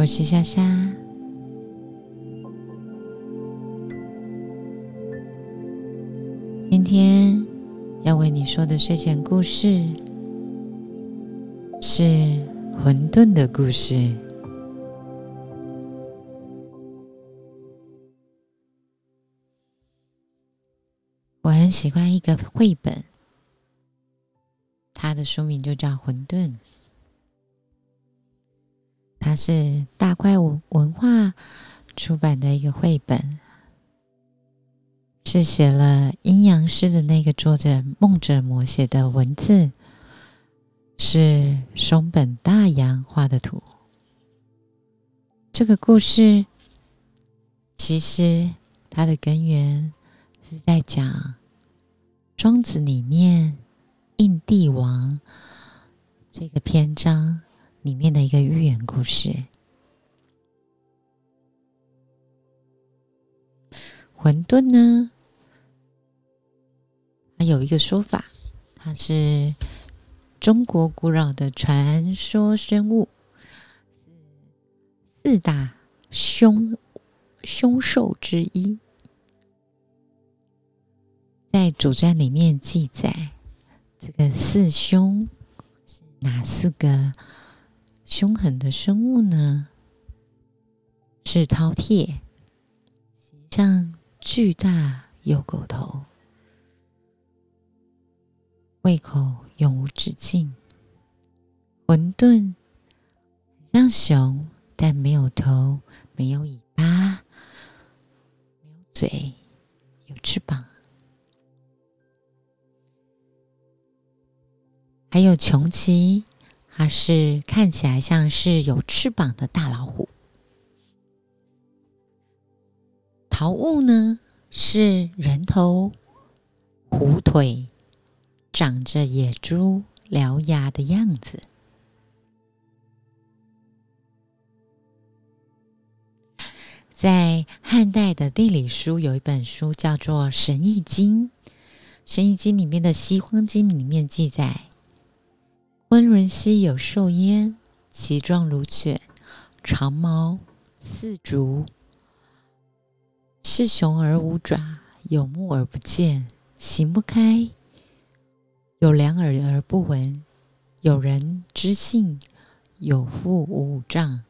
我是夏夏。今天要为你说的睡前故事是混沌的故事。我很喜欢一个绘本，它的书名就叫《混沌》。它是大怪文文化出版的一个绘本，是写了阴阳师的那个作者梦者模写的文字，是松本大洋画的图。这个故事其实它的根源是在讲庄子里面印帝王这个篇章。里面的一个寓言故事，混沌呢，它有一个说法，它是中国古老的传说生物，四大凶凶兽之一，在《主传》里面记载，这个四凶是哪四个？凶狠的生物呢，是饕餮，形象巨大，有狗头，胃口永无止境。混沌像熊，但没有头，没有尾巴，没有嘴，有翅膀，还有穷奇。它是看起来像是有翅膀的大老虎，桃物呢是人头虎腿，长着野猪獠牙的样子。在汉代的地理书有一本书叫做《神异经》，《神异经》里面的《西荒经》里面记载。温润兮有兽焉，其状如犬，长毛，四足，是熊而无爪，有目而不见，行不开，有两耳而不闻，有人之性，有腹无五脏，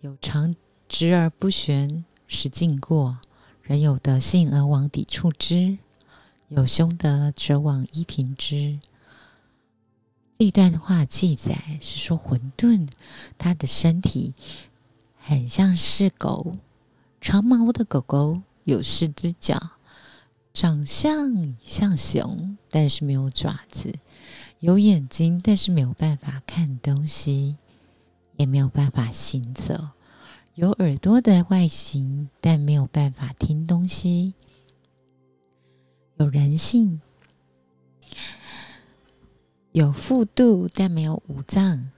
有长直而不旋，是经过，人有德性而往抵触之，有凶德则往依凭之。这段话记载是说，混沌它的身体很像是狗，长毛的狗狗，有四只脚，长相像熊，但是没有爪子；有眼睛，但是没有办法看东西，也没有办法行走；有耳朵的外形，但没有办法听东西；有人性。有腹肚，但没有五脏，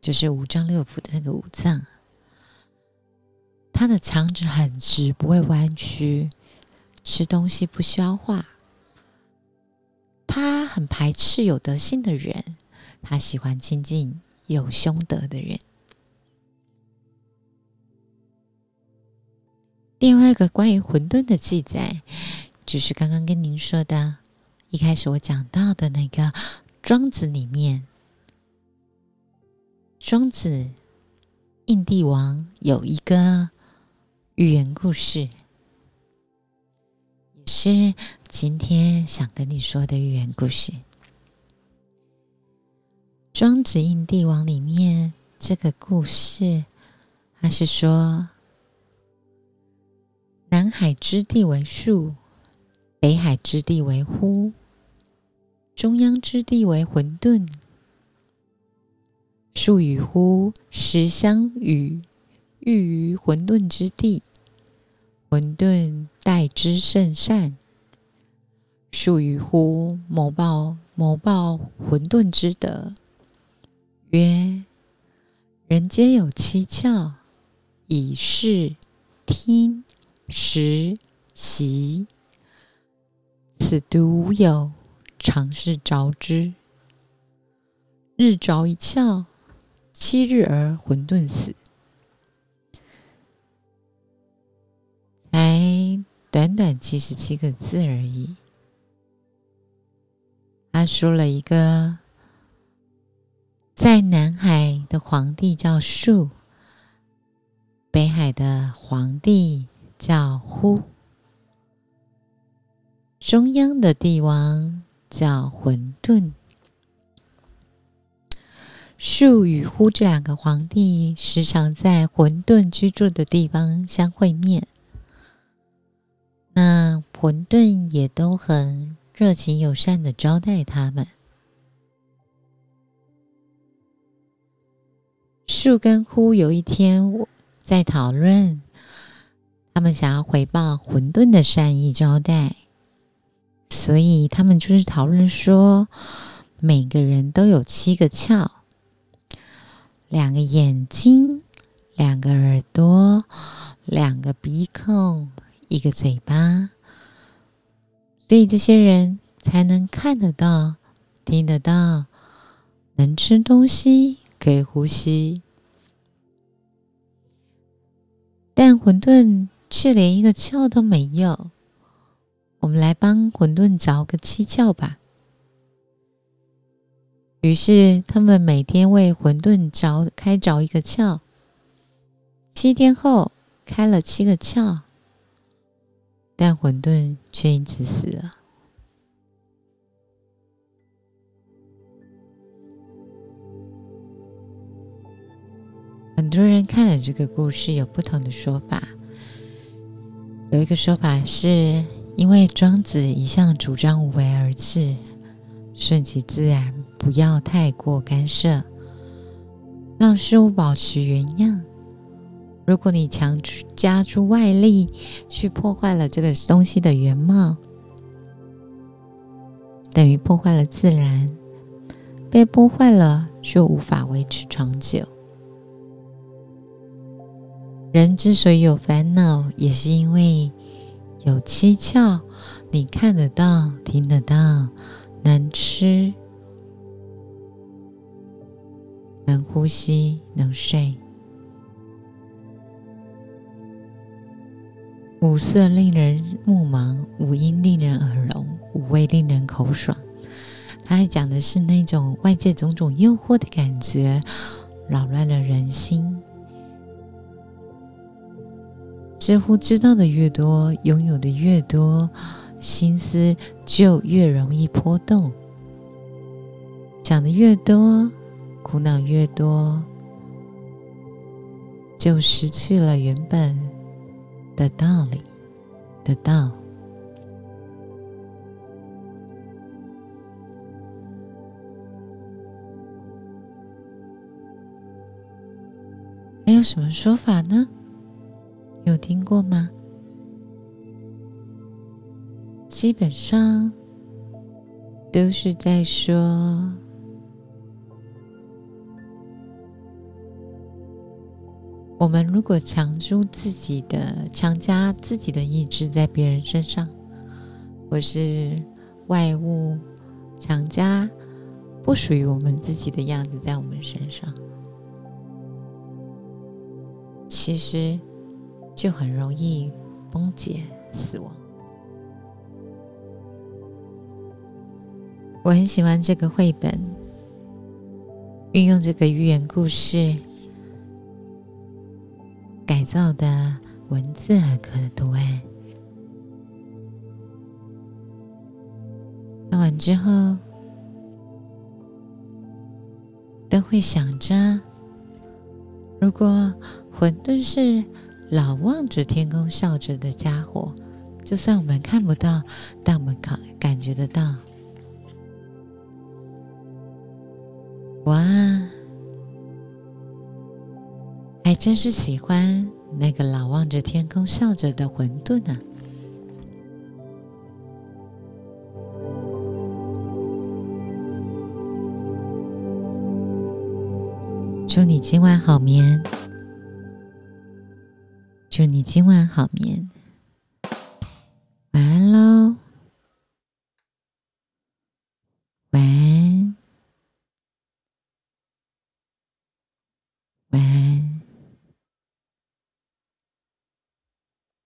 就是五脏六腑的那个五脏。他的肠子很直，不会弯曲，吃东西不消化。他很排斥有德性的人，他喜欢亲近有凶德的人。另外一个关于混沌的记载，就是刚刚跟您说的，一开始我讲到的那个。庄子里面，庄子印帝王有一个寓言故事，也是今天想跟你说的寓言故事。庄子印帝王里面这个故事，他是说：南海之地为树，北海之地为乎。中央之地为混沌，树与乎实相与，寓于混沌之地。混沌待之甚善。树与乎谋报谋报混沌之德，曰：人皆有七窍，以视、听、食、习，此独有。尝试着之。日着一窍，七日而混沌死。才短短七十七个字而已，他说了一个在南海的皇帝叫树，北海的皇帝叫呼，中央的帝王叫混沌。树与呼这两个皇帝时常在混沌居住的地方相会面，那混沌也都很。热情友善的招待他们。树跟呼有一天在讨论，他们想要回报混沌的善意招待，所以他们就是讨论说，每个人都有七个窍，两个眼睛，两个耳朵，两个鼻孔，一个嘴巴。所以这些人才能看得到、听得到，能吃东西，可以呼吸。但混沌却连一个窍都没有。我们来帮混沌凿个七窍吧。于是他们每天为混沌凿开凿一个窍。七天后，开了七个窍。但混沌却因此死了。很多人看了这个故事，有不同的说法。有一个说法是，因为庄子一向主张无为而治，顺其自然，不要太过干涉，让事物保持原样。如果你强加出外力去破坏了这个东西的原貌，等于破坏了自然，被破坏了就无法维持长久。人之所以有烦恼，也是因为有七窍，你看得到、听得到，能吃、能呼吸、能睡。五色令人目盲，五音令人耳聋，五味令人口爽。他还讲的是那种外界种种诱惑的感觉，扰乱了人心。似乎知道的越多，拥有的越多，心思就越容易波动。想的越多，苦恼越多，就失去了原本。的道理，的道，还有什么说法呢？有听过吗？基本上都是在说。我们如果强住自己的、强加自己的意志在别人身上，或是外物强加不属于我们自己的样子在我们身上，其实就很容易崩解、死亡。我很喜欢这个绘本，运用这个寓言故事。改造的文字和刻的图案，看完之后都会想着：如果混沌是老望着天空笑着的家伙，就算我们看不到，但我们感感觉得到。哇！还真是喜欢那个老望着天空笑着的混沌呢。祝你今晚好眠，祝你今晚好眠。